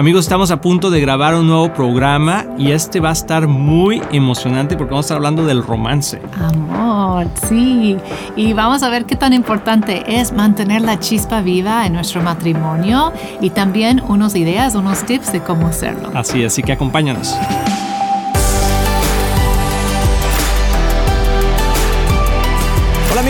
Amigos, estamos a punto de grabar un nuevo programa y este va a estar muy emocionante porque vamos a estar hablando del romance. Amor, sí. Y vamos a ver qué tan importante es mantener la chispa viva en nuestro matrimonio y también unas ideas, unos tips de cómo hacerlo. Así, así que acompáñanos.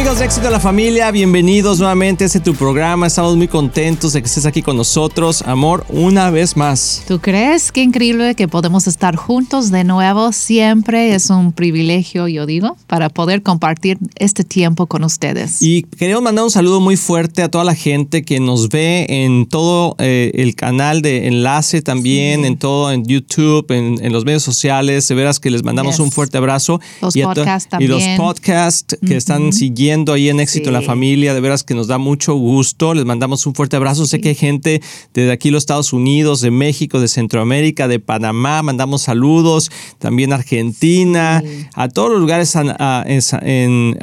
Amigos de Éxito de la Familia, bienvenidos nuevamente a este tu programa. Estamos muy contentos de que estés aquí con nosotros. Amor, una vez más. ¿Tú crees? Qué increíble que podemos estar juntos de nuevo. Siempre es un privilegio, yo digo, para poder compartir este tiempo con ustedes. Y queremos mandar un saludo muy fuerte a toda la gente que nos ve en todo eh, el canal de enlace también, en todo, en YouTube, en, los medios sociales. De veras que les mandamos un fuerte abrazo. Los podcasts también. Y los podcasts que están siguiendo siguiendo ahí en Éxito en la Familia. De veras que nos da mucho gusto. Les mandamos un fuerte abrazo. Sé que hay gente desde aquí, los Estados Unidos, de México, de Centroamérica, de Panamá. Mandamos saludos. También Argentina, a todos los lugares en,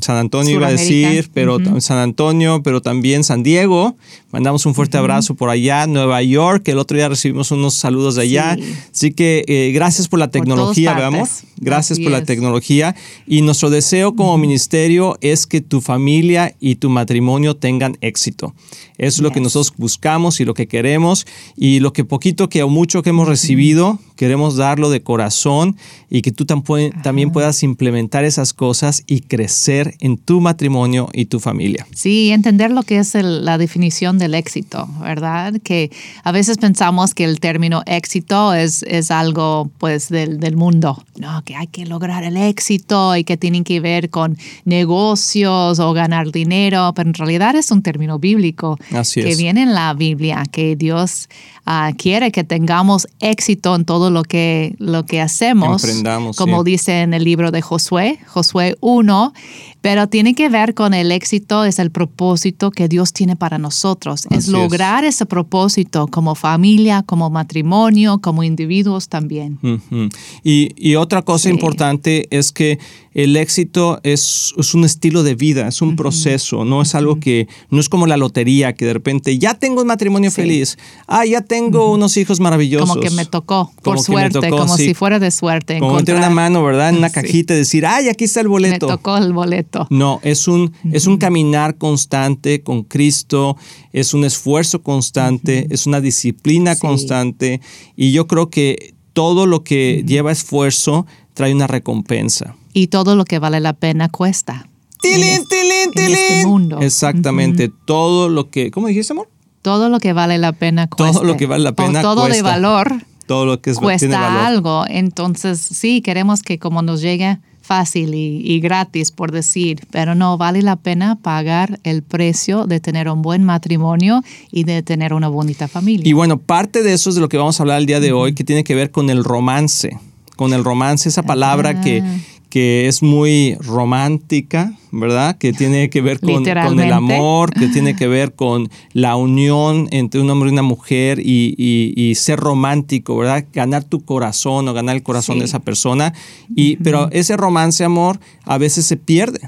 San Antonio, iba a decir, pero San Antonio, pero también San Diego. Mandamos un fuerte abrazo por allá. Nueva York, el otro día recibimos unos saludos de allá. Así que eh, gracias por la tecnología, veamos. Gracias por la tecnología. Y nuestro deseo como ministerio es que tu familia y tu matrimonio tengan éxito. Eso es lo que nosotros buscamos y lo que queremos y lo que poquito que o mucho que hemos recibido, queremos darlo de corazón y que tú también puedas implementar esas cosas y crecer en tu matrimonio y tu familia. Sí, entender lo que es la definición del éxito, ¿verdad? Que a veces pensamos que el término éxito es, es algo pues del, del mundo, ¿no? Que hay que lograr el éxito y que tienen que ver con negocios o ganar dinero, pero en realidad es un término bíblico que viene en la Biblia, que Dios uh, quiere que tengamos éxito en todo lo que, lo que hacemos. como dice en el libro de Josué, Josué 1, pero tiene que ver con el éxito, es el propósito que Dios tiene para nosotros, es lograr ese propósito como familia, como matrimonio, como individuos también. y, y, otra cosa importante es que el éxito es, es, un estilo de vida, es un proceso, no es algo que, no es como la lotería, que de repente ya tengo un matrimonio feliz, ah, ya tengo unos hijos maravillosos. Como que me tocó, por suerte, como si fuera de suerte. Como meter una mano, ¿verdad? En una cajita y decir, ay, aquí está el boleto. Me tocó el boleto. No, es un, es un caminar constante con Cristo, es un esfuerzo constante, es una disciplina constante y yo creo que todo lo que lleva esfuerzo trae una recompensa. Y todo lo que vale la pena cuesta. ¡Tilín, tilín, tilín! este mundo. Exactamente, todo lo que, ¿cómo dijiste, amor? todo lo que vale la pena cuesta. Todo lo que vale la pena todo de valor. Todo lo que es, cuesta algo. Entonces, sí, queremos que como nos llegue fácil y, gratis, por decir, pero no vale la pena pagar el precio de tener un buen matrimonio y de tener una bonita familia. Y bueno, parte de eso es de lo que vamos a hablar el día de hoy, que tiene que ver con el romance, con el romance, esa palabra que ah que es muy romántica, ¿verdad? Que tiene que ver con, el amor, que tiene que ver con la unión entre un hombre y una mujer y, ser romántico, ¿verdad? Ganar tu corazón o ganar el corazón de esa persona. Y, Pero ese romance, amor, a veces se pierde.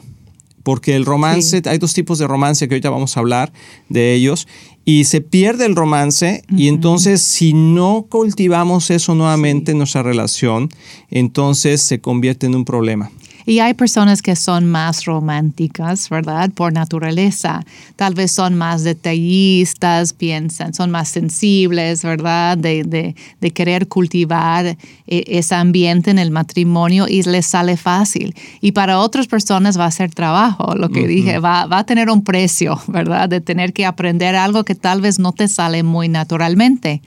Porque el romance, hay dos tipos de romance que ahorita vamos a hablar de ellos, y se pierde el romance y entonces si no cultivamos eso nuevamente en nuestra relación, entonces se convierte en un problema. Y hay personas que son más románticas, ¿verdad? Por naturaleza. Tal vez son más detallistas, piensan, son más sensibles, ¿verdad? De, querer cultivar eh, ese ambiente en el matrimonio y les sale fácil. Y para otras personas va a ser trabajo, lo que dije, va, a tener un precio, ¿verdad? De tener que aprender algo que tal vez no te sale muy naturalmente.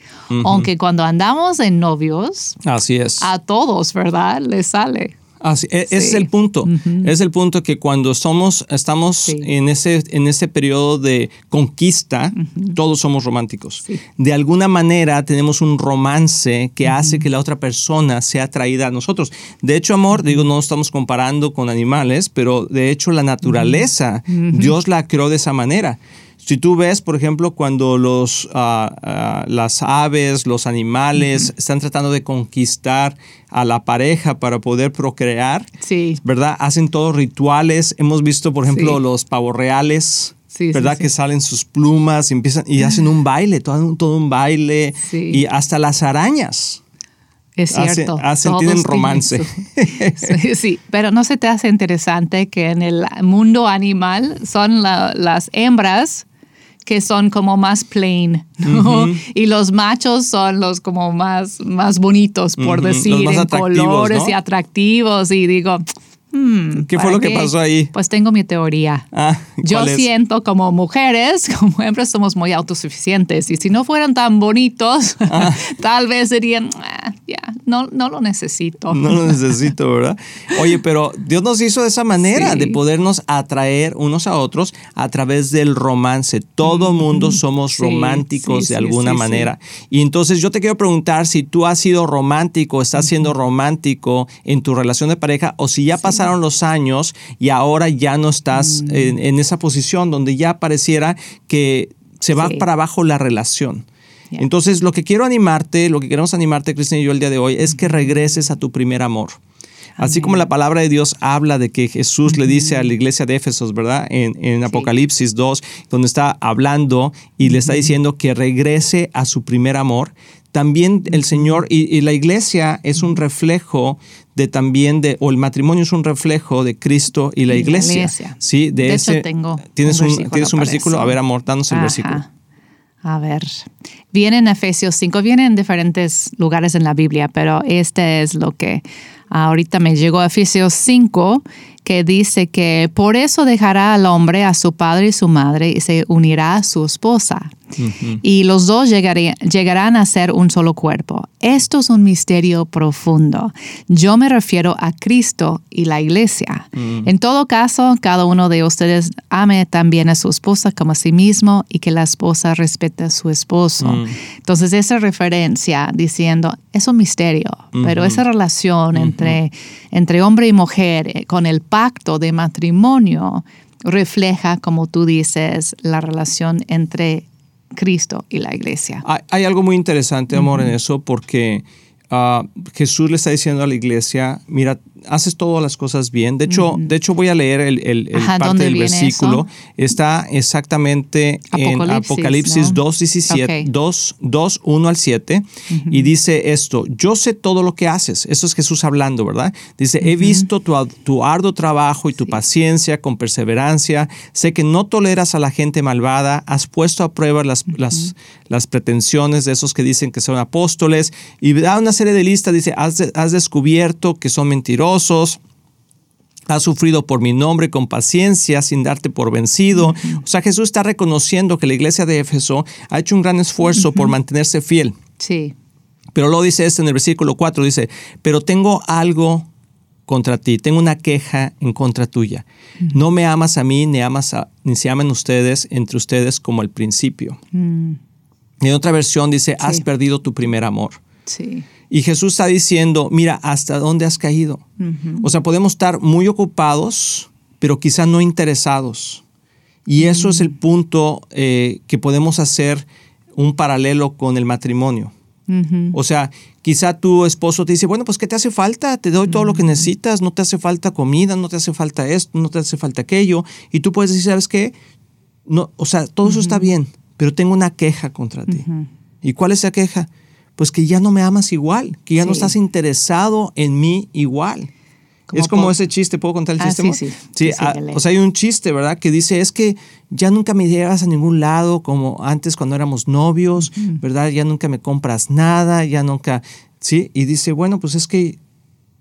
Aunque cuando andamos en novios, Así es. a todos, ¿verdad? Les sale. Así, e, Ese es el punto. Es el punto que cuando somos, estamos en, ese, en ese periodo de conquista, todos somos románticos. De alguna manera tenemos un romance que hace que la otra persona sea atraída a nosotros. De hecho, amor, digo, no estamos comparando con animales, pero de hecho la naturaleza, Dios la creó de esa manera. Si tú ves, por ejemplo, cuando los, ah, las aves, los animales están tratando de conquistar a la pareja para poder procrear, sí. ¿verdad? Hacen todos rituales. Hemos visto, por ejemplo, los pavos reales Sí, sí, ¿verdad? sí. Que salen sus plumas y empiezan y hacen un baile, todo, un- todo un baile. Sí. Y hasta las arañas. Es cierto. hacen- tienen romance. sí, sí, pero no se te hace interesante que en el mundo animal son la- las hembras que son como más plain, ¿no? Y los machos son los como más, más bonitos, por decir, en colores ¿no? y atractivos. Y digo, hmm, ¿Qué fue ¿para lo que pasó ahí? Pues tengo mi teoría. Ah, Yo ¿cuál es? siento como mujeres, como hembras, somos muy autosuficientes y si no fueran tan bonitos, Ah. tal vez dirían, "Ah, ya, no, no lo necesito. No lo necesito, ¿verdad? Oye, pero Dios nos hizo de esa manera, Sí. de podernos atraer unos a otros a través del romance. Todo mundo somos Sí, románticos sí, de alguna manera. Y entonces yo te quiero preguntar si tú has sido romántico, estás siendo romántico en tu relación de pareja o si ya pasaron los años y ahora ya no estás Mm. en, en esa posición donde ya pareciera que se va Sí. para abajo la relación. Entonces, lo que quiero animarte, lo que queremos animarte, Cristina y yo el día de hoy, es que regreses a tu primer amor. Así como la palabra de Dios habla de que Jesús le dice a la iglesia de Éfesos, ¿verdad? En, en Apocalipsis 2, donde está hablando y le está diciendo que regrese a su primer amor. También el Señor y, y la iglesia es un reflejo de también de, o el matrimonio es un reflejo de Cristo y la Y la iglesia. iglesia. Sí, de, De hecho, ese. tengo ¿Tienes un versículo ¿tienes un para versículo? eso. A ver, amor, danos el Ajá. versículo. A ver, viene en Efesios 5, viene en diferentes lugares en la Biblia, pero este es lo que ahorita me llegó a Efesios 5, que dice que por eso dejará al hombre a su padre y su madre y se unirá a su esposa. Y los dos llegaría- llegarán a ser un solo cuerpo. Esto es un misterio profundo. Yo me refiero a Cristo y la iglesia. En todo caso, cada uno de ustedes ame también a su esposa como a sí mismo y que la esposa respete a su esposo. Entonces, esa referencia diciendo, es un misterio, pero esa relación entre, entre hombre y mujer eh, con el pacto de matrimonio refleja, como tú dices, la relación entre Cristo y la iglesia. Hay, hay algo muy interesante, amor, en eso, porque ah, Jesús le está diciendo a la iglesia, mira, haces todas las cosas bien. De hecho, de hecho voy a leer el, el- el Ajá, parte ¿dónde del versículo. eso? Está exactamente en Apocalipsis, ¿no? 2, 17, Ok. 2, 2, 1 al 7, y dice esto, yo sé todo lo que haces. Eso es Jesús hablando, ¿verdad? Dice, he visto tu, tu arduo trabajo y tu paciencia con perseverancia. Sé que no toleras a la gente malvada. Has puesto a prueba las, las, las pretensiones de esos que dicen que son apóstoles. Y da una serie de listas. Dice, has, has descubierto que son mentirosos. Has sufrido por mi nombre con paciencia sin darte por vencido. O sea, Jesús está reconociendo que la iglesia de Éfeso ha hecho un gran esfuerzo por mantenerse fiel. Sí. Pero lo dice este en el versículo 4, dice, pero tengo algo contra ti, tengo una queja en contra tuya. No me amas a mí, ni, amas a- ni se aman ustedes entre ustedes como al principio. Mm, en otra versión dice, has perdido tu primer amor. sí. Y Jesús está diciendo, mira, ¿hasta dónde has caído? O sea, podemos estar muy ocupados, pero quizá no interesados. Y eso es el punto eh, que podemos hacer un paralelo con el matrimonio. O sea, quizá tu esposo te dice, bueno, pues ¿qué te hace falta? Te doy todo lo que necesitas, no te hace falta comida, no te hace falta esto, no te hace falta aquello. Y tú puedes decir, ¿sabes qué? No, o sea, todo eso está bien, pero tengo una queja contra ti. ¿Y cuál es esa queja? Pues que ya no me amas igual, que ya no estás interesado en mí igual. Como es como ese chiste, ¿puedo contar el Ah, chiste? sí, sí. Sí, ah, o sea, hay un chiste, ¿verdad? Que dice, es que ya nunca me llevas a ningún lado como antes cuando éramos novios, ¿verdad? Ya nunca me compras nada, ya nunca, ¿sí? Y dice, bueno, pues es que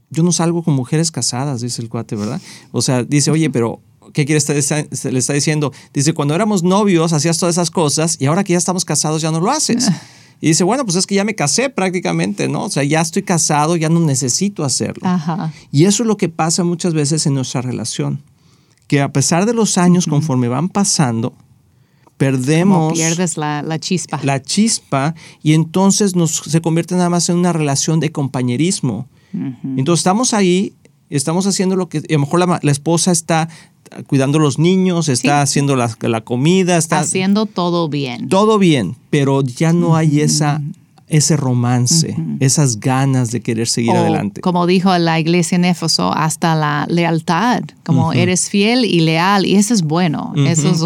yo no salgo con mujeres casadas, dice el cuate, ¿verdad? O sea, dice, oye, pero ¿qué quiere estar, le está diciendo? Dice, cuando éramos novios hacías todas esas cosas y ahora que ya estamos casados ya no lo haces. Y dice, bueno, pues es que ya me casé prácticamente, ¿no? O sea, ya estoy casado, ya no necesito hacerlo. Ajá. Y eso es lo que pasa muchas veces en nuestra relación, que a pesar de los años conforme van pasando, Como perdemos pierdes la, la chispa. la chispa y entonces nos, se convierte nada más en una relación de compañerismo. Entonces estamos ahí, estamos haciendo lo que, a lo mejor la, la esposa está cuidando los niños, está haciendo la, la comida, está Haciendo todo bien. todo bien, pero ya no hay esa ese romance, esas ganas de querer seguir adelante. Como dijo la iglesia en Éfeso, hasta la lealtad, como eres fiel y leal, y eso es bueno, eso es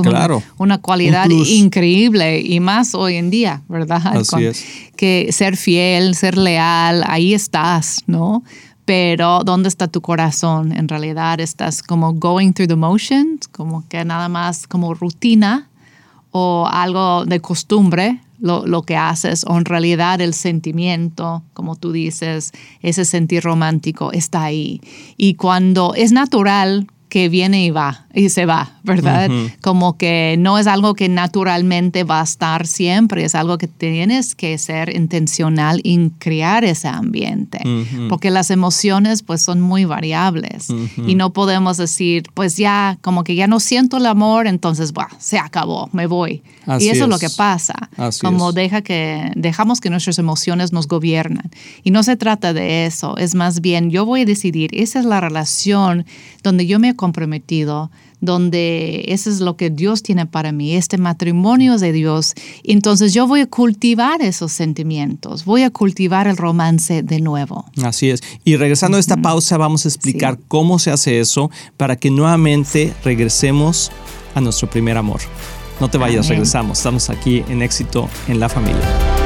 una, cualidad increíble y más hoy en día, ¿verdad? Así es. Que ser fiel, ser leal, ahí estás, ¿no? Pero ¿dónde está tu corazón? En realidad estás como going through the motions, como que nada más como rutina o algo de costumbre, lo, lo, que haces, o en realidad el sentimiento, como tú dices, ese sentir romántico está ahí. Y cuando es natural que viene y va y se va, ¿verdad? Como que no es algo que naturalmente va a estar siempre, es algo que tienes que ser intencional en crear ese ambiente, porque las emociones pues son muy variables y no podemos decir, pues ya, como que ya no siento el amor, entonces, bah, se acabó, me voy. y eso es. lo que pasa, como deja que, dejamos que nuestras emociones nos gobiernan. Y no se trata de eso, es más bien, yo voy a decidir, esa es la relación donde yo me comprometido, donde eso es lo que Dios tiene para mí, este matrimonio es de Dios. Entonces yo voy a cultivar esos sentimientos, voy a cultivar el romance de nuevo. Así es. Y regresando a esta pausa, vamos a explicar cómo se hace eso para que nuevamente regresemos a nuestro primer amor. No te vayas, regresamos. Estamos aquí en éxito en la familia.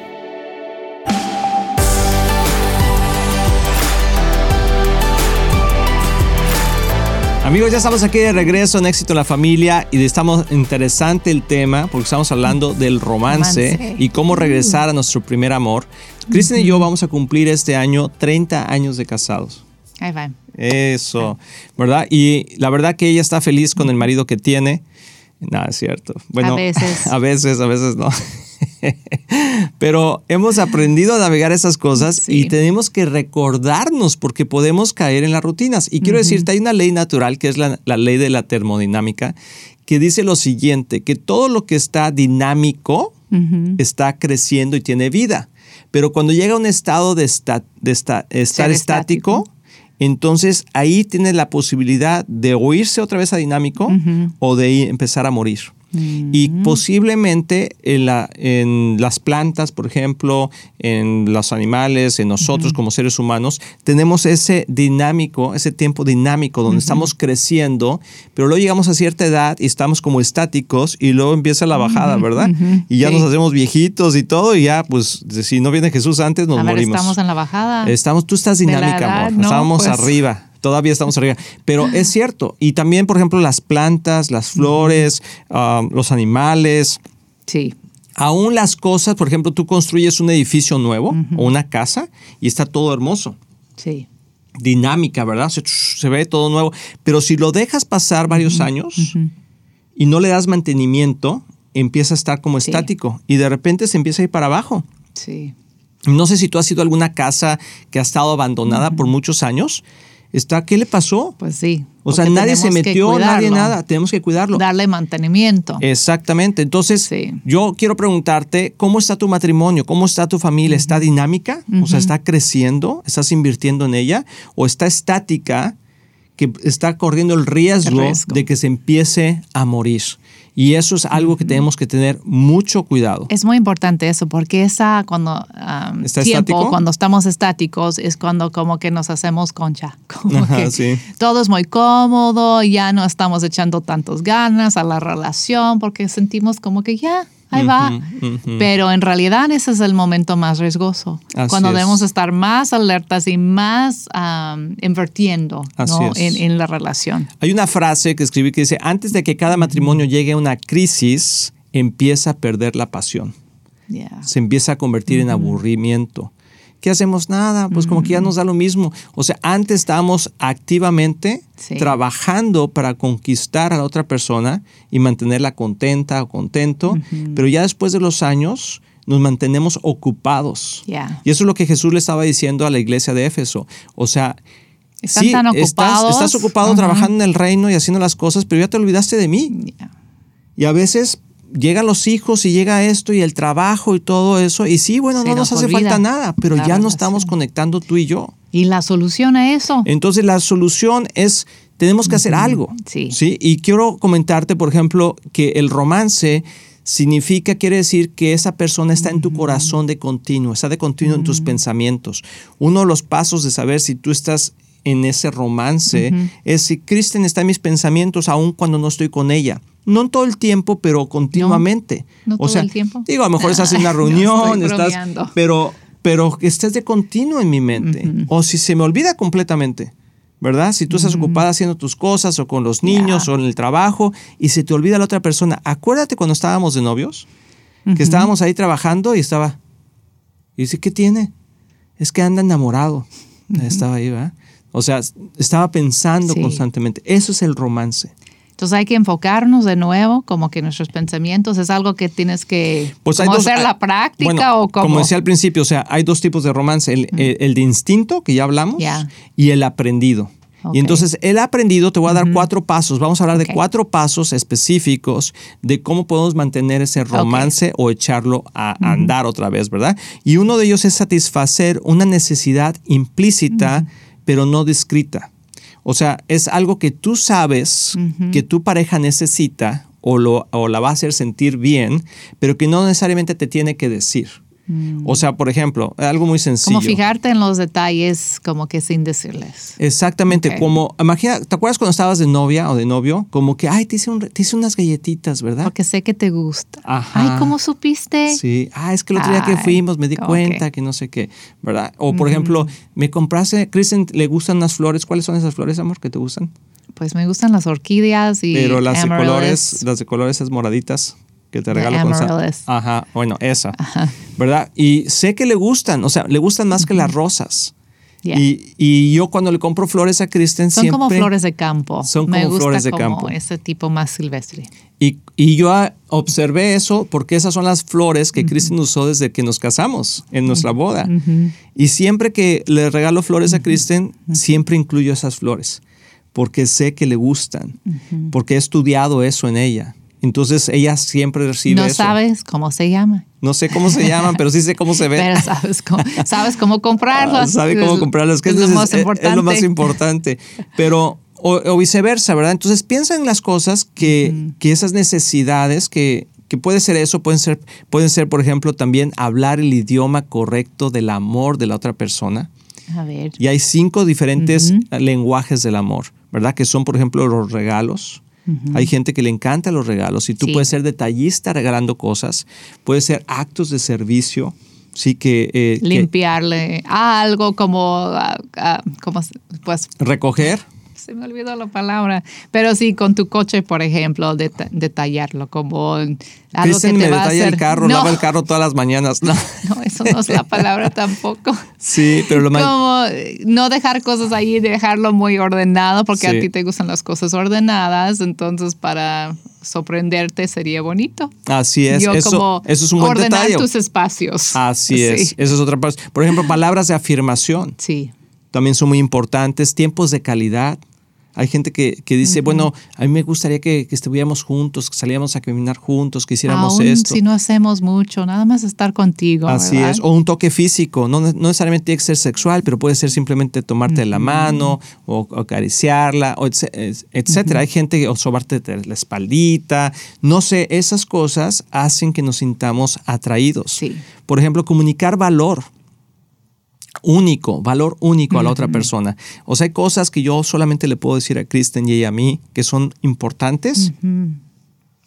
Amigos, ya estamos aquí de regreso en Éxito en la Familia y estamos interesante el tema porque estamos hablando del romance, y cómo regresar a nuestro primer amor. Cristian y yo vamos a cumplir este año 30 años de casados. Ahí va. Eso, ¿verdad? Y la verdad que ella está feliz con el marido que tiene. Nada, es cierto. Bueno, a veces. A veces, a veces no. Pero hemos aprendido a navegar esas cosas y tenemos que recordarnos porque podemos caer en las rutinas. Y quiero decirte, hay una ley natural que es la, ley de la termodinámica que dice lo siguiente, que todo lo que está dinámico está creciendo y tiene vida. Pero cuando llega a un estado de, estar estático, entonces ahí tiene la posibilidad de oírse otra vez a dinámico o de empezar a morir. Y posiblemente en, la, en, las plantas, por ejemplo, en los animales, en nosotros como seres humanos, tenemos ese dinámico, ese tiempo dinámico donde estamos creciendo, pero luego llegamos a cierta edad y estamos como estáticos y luego empieza la bajada, ¿verdad? Y ya nos hacemos viejitos y todo y ya, pues, si no viene Jesús antes, nos morimos. estamos en la bajada. Estamos, tú estás dinámica, amor. Estamos pues. arriba todavía estamos arriba. Pero es cierto. Y también, por ejemplo, las plantas, las flores, los animales. Sí. Aún las cosas, por ejemplo, tú construyes un edificio nuevo o una casa y está todo hermoso. Sí. Dinámica, ¿verdad? Se, ve todo nuevo. Pero si lo dejas pasar varios años y no le das mantenimiento, empieza a estar como estático y de repente se empieza a ir para abajo. Sí. No sé si tú has sido a alguna casa que ha estado abandonada por muchos años. Está, ¿Qué le pasó? Pues sí. O sea, nadie se metió, nadie nada. Tenemos que cuidarlo. Darle mantenimiento. Exactamente. Entonces, Sí. yo quiero preguntarte, ¿cómo está tu matrimonio? ¿Cómo está tu familia? ¿Está dinámica? O sea, ¿está creciendo? ¿Estás invirtiendo en ella? ¿O está estática que está corriendo el riesgo, El riesgo. de que se empiece a morir? Y eso es algo que tenemos que tener mucho cuidado. Es muy importante eso, porque esa cuando um, ¿Está tiempo, estático? cuando estamos estáticos, es cuando como que nos hacemos concha. Como Ajá, que sí. todo es muy cómodo, ya no estamos echando tantos ganas a la relación, porque sentimos como que ya, ahí va. Pero en realidad ese es el momento más riesgoso. Así cuando es. debemos estar más alertas y más um, invirtiendo en, en la relación. Hay una frase que escribí que dice, antes de que cada matrimonio llegue a una crisis, empieza a perder la pasión. Yeah. se empieza a convertir en aburrimiento. ¿Qué hacemos? Nada, pues como que ya nos da lo mismo. O sea, antes estábamos activamente Sí. trabajando para conquistar a la otra persona y mantenerla contenta o contento, pero ya después de los años nos mantenemos ocupados. Yeah. Y eso es lo que Jesús le estaba diciendo a la iglesia de Éfeso. O sea, Están sí, tan estás, ocupados. estás ocupado trabajando en el reino y haciendo las cosas, pero ya te olvidaste de mí. Yeah. Y a veces llegan los hijos y llega esto y el trabajo y todo eso. Y sí, bueno, Se no nos nos hace olvida falta nada, pero la ya no relación. estamos conectando tú y yo. Y la solución a eso. Entonces la solución es, tenemos que hacer algo. Sí. Y quiero comentarte, por ejemplo, que el romance significa, quiere decir que esa persona está en tu corazón de continuo, está de continuo en tus pensamientos. Uno de los pasos de saber si tú estás en ese romance es si Kristen está en mis pensamientos aun cuando no estoy con ella. No en todo el tiempo, pero continuamente. no o todo sea, el tiempo. digo, a lo mejor estás en una reunión, estás, pero, pero que estés de continuo en mi mente. O si se me olvida completamente, ¿verdad? Si tú estás ocupada haciendo tus cosas o con los niños o en el trabajo y se te olvida la otra persona. Acuérdate cuando estábamos de novios, que estábamos ahí trabajando y estaba. Y dice, ¿qué tiene? Es que anda enamorado. Estaba ahí, ¿verdad? O sea, estaba pensando Sí. constantemente. Eso es el romance. Entonces hay que enfocarnos de nuevo, como que nuestros pensamientos es algo que tienes que Pues hay como dos- hacer la práctica bueno, o como. Como decía al principio, o sea, hay dos tipos de romance: el, el- el de instinto, que ya hablamos, y el aprendido. Y entonces, el aprendido, te voy a dar cuatro pasos. Vamos a hablar de cuatro pasos específicos de cómo podemos mantener ese romance o echarlo a andar otra vez, ¿verdad? Y uno de ellos es satisfacer una necesidad implícita, pero no descrita. O sea, es algo que tú sabes que tu pareja necesita o, lo, o la va a hacer sentir bien, pero que no necesariamente te tiene que decir. O sea, por ejemplo, algo muy sencillo. como fijarte en los detalles, como que sin decirles. Exactamente, como, imagina, ¿te acuerdas cuando estabas de novia o de novio? Como que, ay, te hice, un- te hice unas galletitas, ¿verdad? Porque sé que te gusta. Ajá. Ay, ¿cómo supiste? Sí, ah, es que el otro día que fuimos me di cuenta que- que no sé qué, ¿verdad? O por ejemplo, me compraste, Kristen, le gustan unas flores, ¿cuáles son esas flores, amor, que te gustan? Pues me gustan las orquídeas y Pero las de colores, las de colores esas moraditas que te regalo con. Ajá, bueno, esa, ¿verdad? Y sé que le gustan, o sea, le gustan más que las rosas. Yeah. Y, y yo cuando le compro flores a Kristen Son siempre... como flores de campo. Son Me como gusta flores de como campo. ese tipo más silvestre. Y, y yo observé eso porque esas son las flores que Kristen usó desde que nos casamos en nuestra boda. Y siempre que le regalo flores a Kristen, siempre incluyo esas flores porque sé que le gustan, porque he estudiado eso en ella. Entonces ella siempre recibe No eso. sabes cómo se llama, No sé cómo se llaman, pero sí sé cómo se ven. pero sabes cómo, sabes cómo Ah, comprarlas. sabe cómo Es- comprarlas, que es lo más es- importante. es lo más importante. Pero, o, o viceversa, ¿verdad? Entonces piensa en las cosas que, que esas necesidades que, que puede ser eso, pueden ser, pueden ser, por ejemplo, también hablar el idioma correcto del amor de la otra persona. A ver. Y hay cinco diferentes lenguajes del amor, ¿verdad? Que son, por ejemplo, los regalos. Hay gente que le encanta los regalos y tú Sí. puedes ser detallista regalando cosas, puedes ser actos de servicio, sí que, eh, que Limpiarle algo como, ah, como pues recoger, se me olvidó la palabra. Pero sí, con tu coche, por ejemplo, detallarlo como algo Kristen que te me va detalla a el carro, lava el carro todas las mañanas. No. no, eso no es la palabra tampoco. Sí, pero lo más... Como no dejar cosas ahí, dejarlo muy ordenado, porque a ti te gustan las cosas ordenadas, entonces para sorprenderte sería bonito. Así es, eso, eso es un buen ordenar detalle. tus espacios. Así es, eso es otra parte. Por ejemplo, palabras de afirmación. Sí. También son muy importantes, tiempos de calidad. Hay gente que, dice, bueno, a mí me gustaría que, estuviéramos juntos, que saliéramos a caminar juntos, que hiciéramos Aún esto. Si no hacemos mucho, nada más estar contigo. Así es. O un toque físico, no, necesariamente tiene que ser sexual, pero puede ser simplemente tomarte la mano o, acariciarla, o etcétera. Hay gente o sobarte la espaldita. No sé, esas cosas hacen que nos sintamos atraídos. Sí. Por ejemplo, comunicar valor único, valor único a la otra persona. O sea, hay cosas que yo solamente le puedo decir a Kristen y ella a mí que son importantes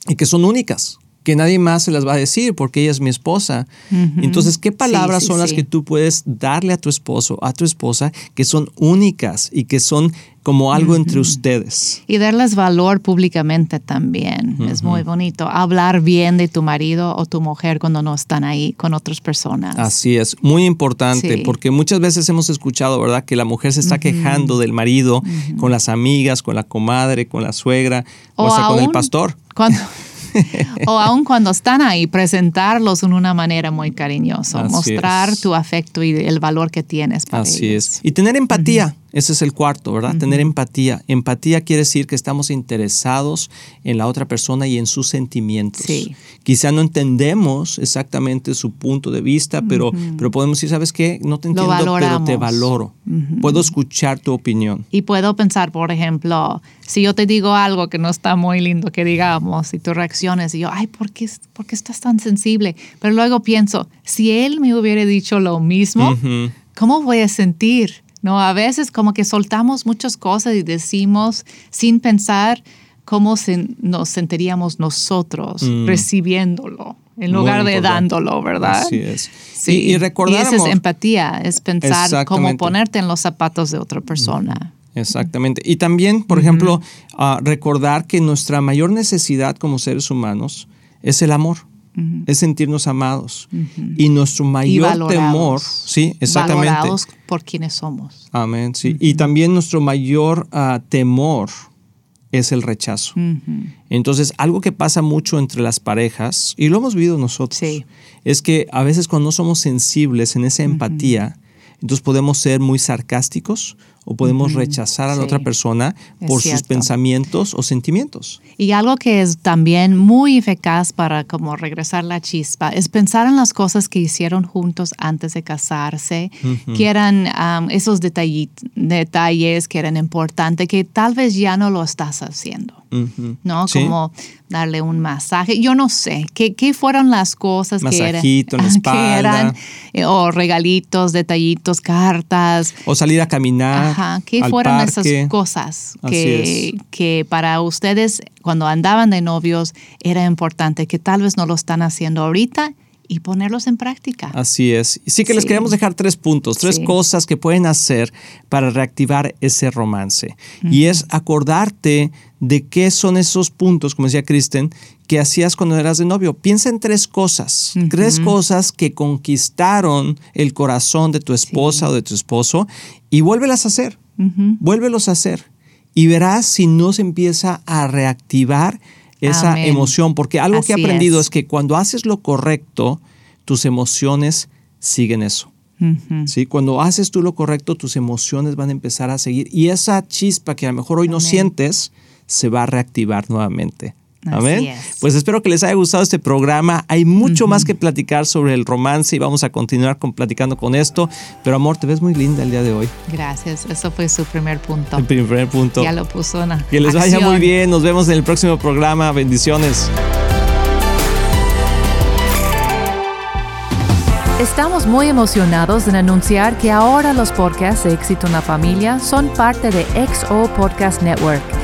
y que son únicas que nadie más se las va a decir porque ella es mi esposa. Entonces, ¿qué palabras son las que tú puedes darle a tu esposo, a tu esposa, que son únicas y que son como algo entre ustedes? Y darles valor públicamente también. Es muy bonito. Hablar bien de tu marido o tu mujer cuando no están ahí con otras personas. Así es, muy importante, porque muchas veces hemos escuchado, ¿verdad?, que la mujer se está quejando del marido con las amigas, con la comadre, con la suegra o, hasta con el pastor. Cuando o aun cuando están ahí, presentarlos en una manera muy cariñosa, mostrar tu afecto y el valor que tienes para Así es. Y tener empatía. Ese es el cuarto, ¿verdad? Tener empatía. Empatía quiere decir que estamos interesados en la otra persona y en sus sentimientos. Sí. Quizá no entendemos exactamente su punto de vista, pero, pero podemos decir, ¿sabes qué? No te entiendo, pero te valoro. Puedo escuchar tu opinión. Y puedo pensar, por ejemplo, si yo te digo algo que no está muy lindo que digamos y tú reacciones y yo, ay, ¿por qué, ¿por qué estás tan sensible? Pero luego pienso, si él me hubiera dicho lo mismo, ¿cómo voy a sentir? ¿No? A veces como que soltamos muchas cosas y decimos sin pensar cómo nos sentiríamos nosotros mm. recibiéndolo en lugar de dándolo, ¿verdad? Así es. Sí. Y, recordar. Y esa es empatía, es pensar cómo ponerte en los zapatos de otra persona. Exactamente. Y también, por ejemplo, ah, recordar que nuestra mayor necesidad como seres humanos es el amor es sentirnos amados. Y nuestro mayor temor, sí, exactamente. Valorados por quienes somos. Amén, sí. Y también nuestro mayor ah, temor es el rechazo. Entonces, algo que pasa mucho entre las parejas, y lo hemos vivido nosotros, es que a veces cuando no somos sensibles en esa empatía, entonces podemos ser muy sarcásticos o podemos rechazar a la otra persona por sus pensamientos o sentimientos. Y algo que es también muy eficaz para como regresar la chispa es pensar en las cosas que hicieron juntos antes de casarse, que eran esos detalles que eran importantes, que tal vez ya no lo estás haciendo. ¿No? Como darle un masaje. Yo no sé, ¿qué, qué fueron las cosas que eran, que eran? Eh, o regalitos, detallitos, cartas. O salir a caminar. Ajá, ¿qué fueron esas cosas que, que para ustedes cuando andaban de novios era importante, que tal vez no lo están haciendo ahorita y ponerlos en práctica. Así es. Sí que les queremos dejar tres puntos, tres cosas que pueden hacer para reactivar ese romance. Y es acordarte de qué son esos puntos, como decía Kristen, que hacías cuando eras de novio. Piensa en tres cosas, tres cosas que conquistaron el corazón de tu esposa o de tu esposo y vuélvelas a hacer. Vuélvelos a hacer. Y verás si no se empieza a reactivar esa emoción, porque algo que he aprendido es. que cuando haces lo correcto, tus emociones siguen eso. ¿Sí? Cuando haces tú lo correcto, tus emociones van a empezar a seguir y esa chispa que a lo mejor hoy no sientes se va a reactivar nuevamente. Amén. Pues espero que les haya gustado este programa. Hay mucho más que platicar sobre el romance y vamos a continuar con, platicando con esto. Pero amor, te ves muy linda el día de hoy. Gracias. Eso fue su primer punto. El primer punto. Ya lo puso en Que les vaya muy bien. Nos vemos en el próximo programa. Bendiciones. Estamos muy emocionados en anunciar que ahora los podcasts de Éxito en la Familia son parte de XO Podcast Network